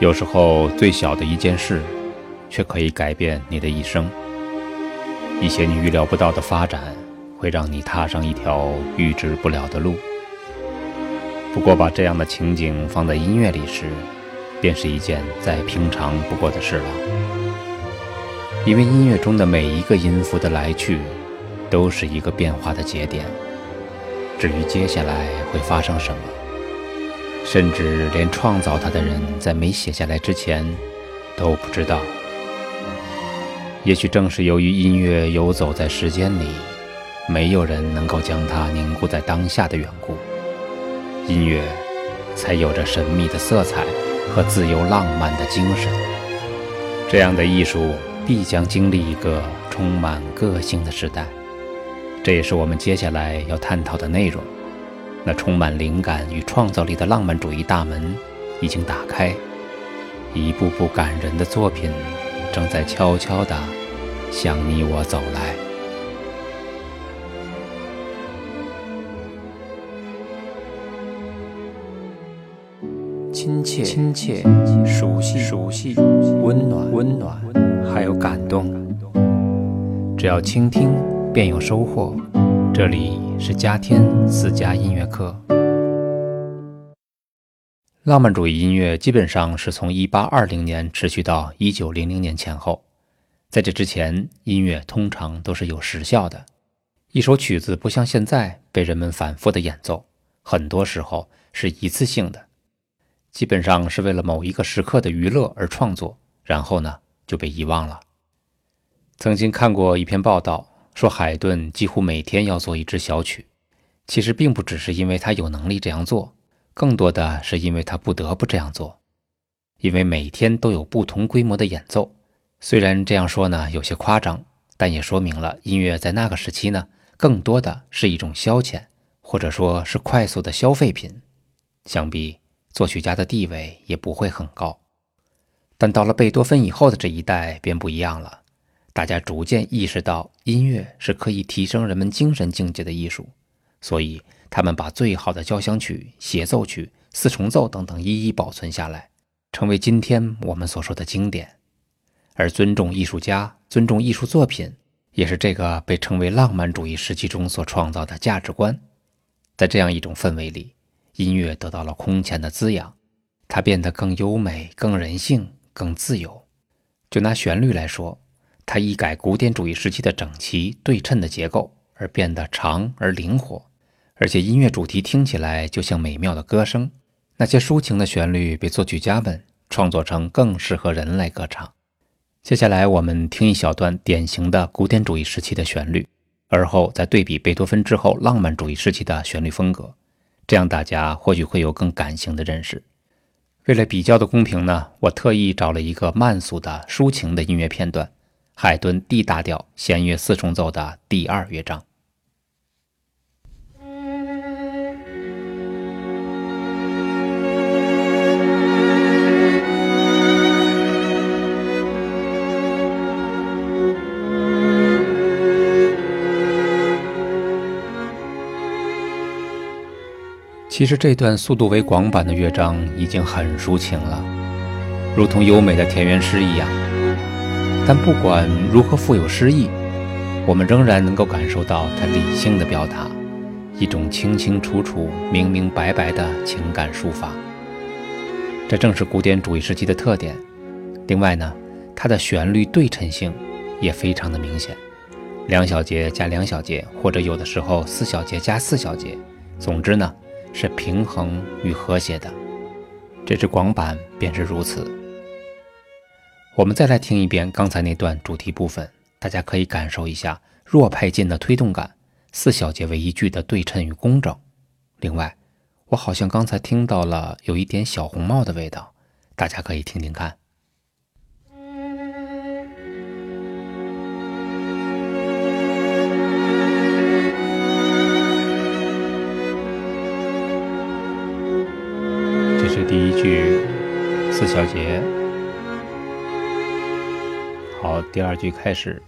有时候，最小的一件事，却可以改变你的一生。一些你预料不到的发展，会让你踏上一条预知不了的路。不过，把这样的情景放在音乐里时，便是一件再平常不过的事了。因为音乐中的每一个音符的来去，都是一个变化的节点。至于接下来会发生什么，甚至连创造它的人在没写下来之前都不知道。也许正是由于音乐游走在时间里，没有人能够将它凝固在当下的缘故，音乐才有着神秘的色彩和自由浪漫的精神。这样的艺术必将经历一个充满个性的时代，这也是我们接下来要探讨的内容。那充满灵感与创造力的浪漫主义大门已经打开，一部部感人的作品正在悄悄地向你我走来。亲切、亲切、熟悉、熟悉、温暖、温暖，还有感动。只要倾听，便有收获。这里是嘉天私家音乐课。浪漫主义音乐基本上是从1820年持续到1900年前后，在这之前，音乐通常都是有时效的。一首曲子不像现在被人们反复的演奏，很多时候是一次性的，基本上是为了某一个时刻的娱乐而创作，然后呢就被遗忘了。曾经看过一篇报道。说海顿几乎每天要做一支小曲，其实并不只是因为他有能力这样做，更多的是因为他不得不这样做，因为每天都有不同规模的演奏。虽然这样说呢有些夸张，但也说明了音乐在那个时期呢，更多的是一种消遣，或者说是快速的消费品。想必作曲家的地位也不会很高。但到了贝多芬以后的这一代便不一样了。大家逐渐意识到，音乐是可以提升人们精神境界的艺术，所以他们把最好的交响曲、协奏曲、四重奏等等一一保存下来，成为今天我们所说的经典。而尊重艺术家、尊重艺术作品，也是这个被称为浪漫主义时期中所创造的价值观。在这样一种氛围里，音乐得到了空前的滋养，它变得更优美、更人性、更自由。就拿旋律来说。它一改古典主义时期的整齐对称的结构，而变得长而灵活，而且音乐主题听起来就像美妙的歌声。那些抒情的旋律被作曲家们创作成更适合人来歌唱。接下来我们听一小段典型的古典主义时期的旋律，而后再对比贝多芬之后浪漫主义时期的旋律风格，这样大家或许会有更感性的认识。为了比较的公平呢，我特意找了一个慢速的抒情的音乐片段。海顿 D 大调弦乐四重奏的第二乐章。其实这段速度为广板的乐章已经很抒情了，如同优美的田园诗一样。但不管如何富有诗意，我们仍然能够感受到它理性的表达，一种清清楚楚、明明白白的情感抒发。这正是古典主义时期的特点。另外呢，它的旋律对称性也非常的明显，两小节加两小节，或者有的时候四小节加四小节，总之呢是平衡与和谐的。这支广板便是如此。我们再来听一遍刚才那段主题部分，大家可以感受一下弱派劲的推动感，四小节为一句的对称与工整。另外，我好像刚才听到了有一点小红帽的味道，大家可以听听看。这是第一句，四小节。好，第二句开始。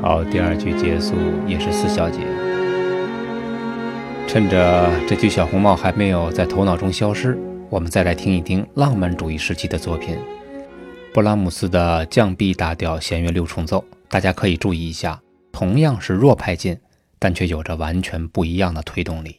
好，第二句结束也是四小节。趁着这句小红帽还没有在头脑中消失，我们再来听一听浪漫主义时期的作品——布拉姆斯的降 B 大调弦乐六重奏。大家可以注意一下，同样是弱拍进，但却有着完全不一样的推动力。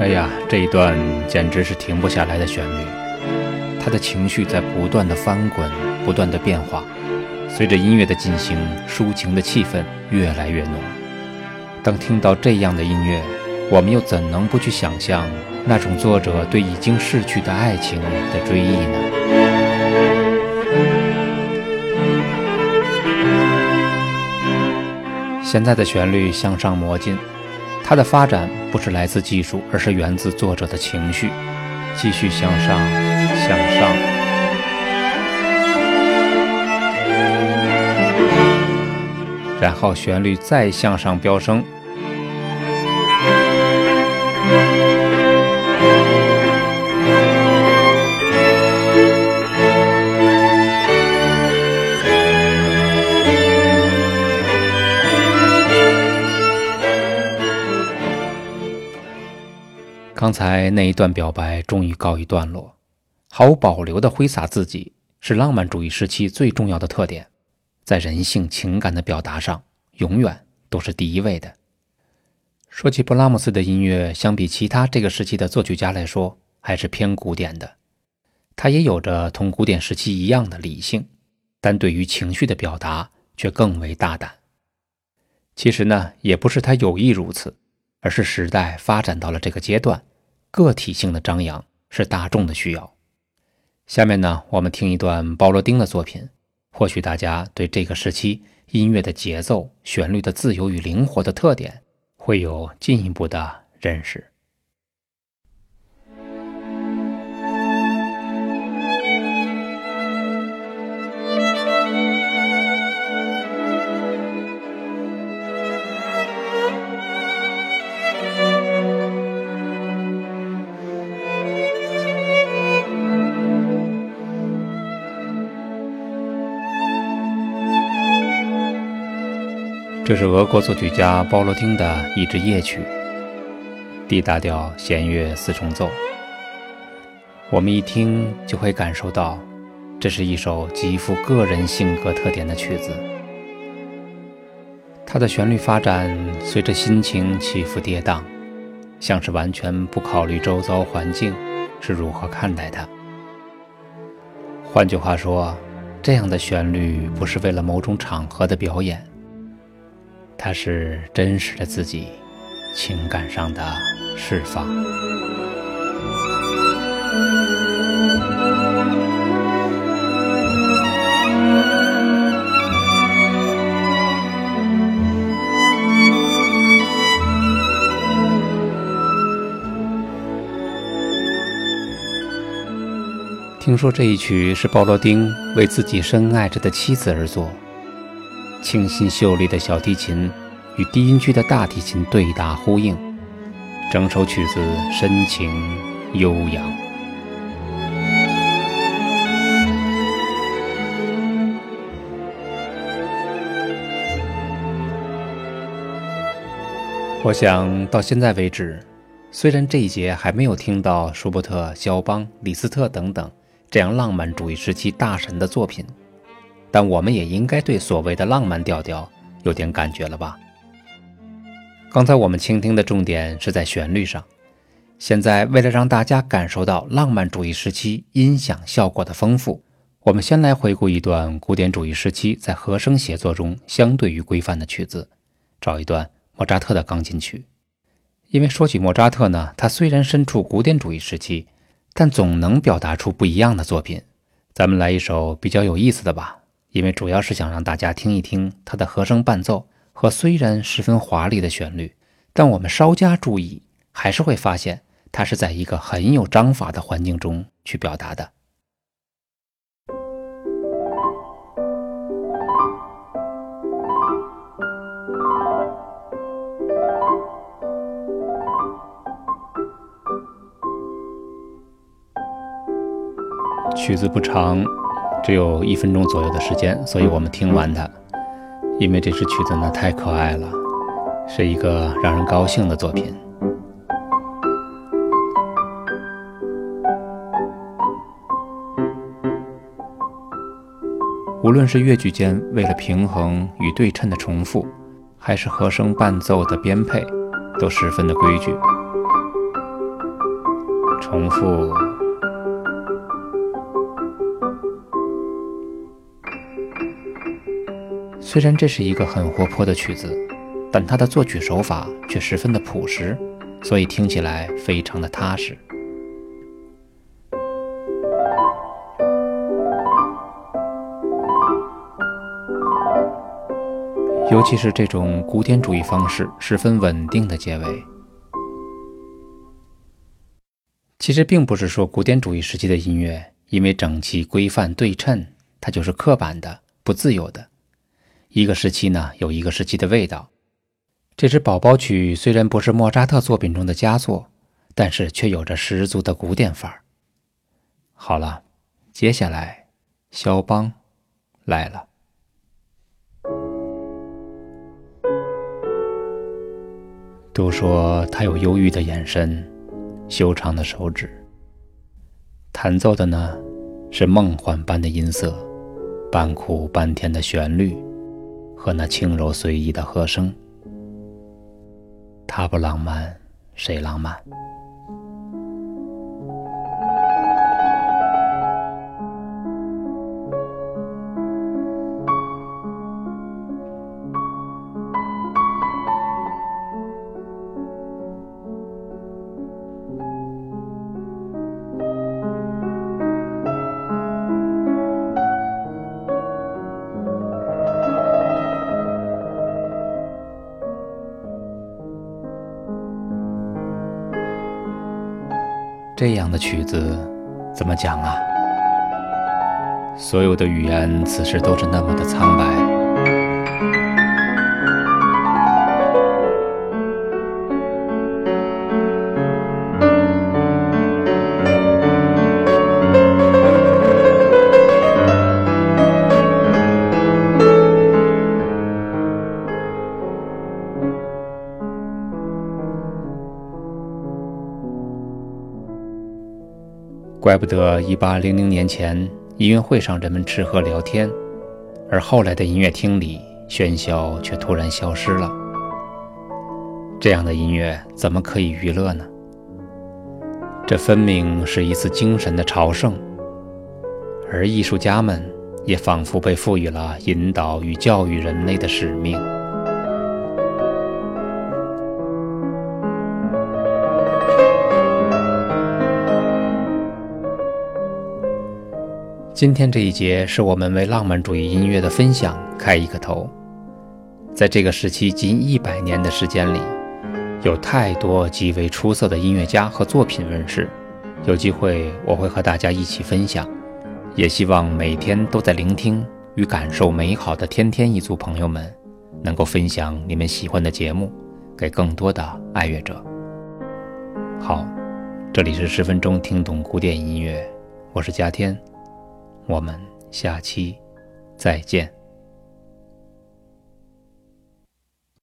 哎呀这一段简直是停不下来的旋律，他的情绪在不断的翻滚，不断的变化。随着音乐的进行，抒情的气氛越来越浓。当听到这样的音乐，我们又怎能不去想象那种作者对已经逝去的爱情的追忆呢？现在的旋律向上磨进。它的发展不是来自技术，而是源自作者的情绪，继续向上，向上，然后旋律再向上飙升。刚才那一段表白终于告一段落，毫无保留地挥洒自己，是浪漫主义时期最重要的特点，在人性情感的表达上，永远都是第一位的。说起布拉姆斯的音乐，相比其他这个时期的作曲家来说，还是偏古典的。他也有着同古典时期一样的理性，但对于情绪的表达却更为大胆。其实呢，也不是他有意如此。而是时代发展到了这个阶段，个体性的张扬是大众的需要。下面呢，我们听一段鲍罗丁的作品，或许大家对这个时期音乐的节奏、旋律的自由与灵活的特点会有进一步的认识。这是俄国作曲家鲍罗丁的一支夜曲，D 大调弦乐四重奏。我们一听就会感受到，这是一首极富个人性格特点的曲子。它的旋律发展随着心情起伏跌宕，像是完全不考虑周遭环境是如何看待它。换句话说，这样的旋律不是为了某种场合的表演。它是真实的自己，情感上的释放。听说这一曲是鲍罗丁为自己深爱着的妻子而作。清新秀丽的小提琴与低音区的大提琴对答呼应，整首曲子深情悠扬。我想到现在为止，虽然这一节还没有听到舒伯特、肖邦、李斯特等等这样浪漫主义时期大神的作品。但我们也应该对所谓的浪漫调调有点感觉了吧？刚才我们倾听的重点是在旋律上，现在为了让大家感受到浪漫主义时期音响效果的丰富，我们先来回顾一段古典主义时期在和声写作中相对于规范的曲子，找一段莫扎特的钢琴曲。因为说起莫扎特呢，他虽然身处古典主义时期，但总能表达出不一样的作品。咱们来一首比较有意思的吧。因为主要是想让大家听一听它的和声伴奏和虽然十分华丽的旋律，但我们稍加注意，还是会发现它是在一个很有章法的环境中去表达的。曲子不长，只有一分钟左右的时间，所以我们听完它。因为这支曲子呢太可爱了，是一个让人高兴的作品。无论是乐句间为了平衡与对称的重复，还是和声伴奏的编配，都十分的规矩。重复。虽然这是一个很活泼的曲子，但它的作曲手法却十分的朴实，所以听起来非常的踏实。尤其是这种古典主义方式，十分稳定的结尾。其实并不是说古典主义时期的音乐因为整齐、规范、对称，它就是刻板的、不自由的。一个时期呢，有一个时期的味道。这支宝宝曲虽然不是莫扎特作品中的佳作，但是却有着十足的古典范儿。好了，接下来，肖邦来了。都说他有忧郁的眼神，修长的手指。弹奏的呢，是梦幻般的音色，半苦半甜的旋律。和那轻柔随意的和声，他不浪漫，谁浪漫？这样的曲子怎么讲啊？所有的语言此时都是那么的苍白。怪不得一八零零年前音乐会上人们吃喝聊天，而后来的音乐厅里喧嚣却突然消失了。这样的音乐怎么可以娱乐呢？这分明是一次精神的朝圣，而艺术家们也仿佛被赋予了引导与教育人类的使命。今天这一节是我们为浪漫主义音乐的分享开一个头。在这个时期近一百年的时间里，有太多极为出色的音乐家和作品问世。有机会我会和大家一起分享，也希望每天都在聆听与感受美好的天天一族朋友们，能够分享你们喜欢的节目给更多的爱乐者。好，这里是十分钟听懂古典音乐，我是嘉天。我们下期再见。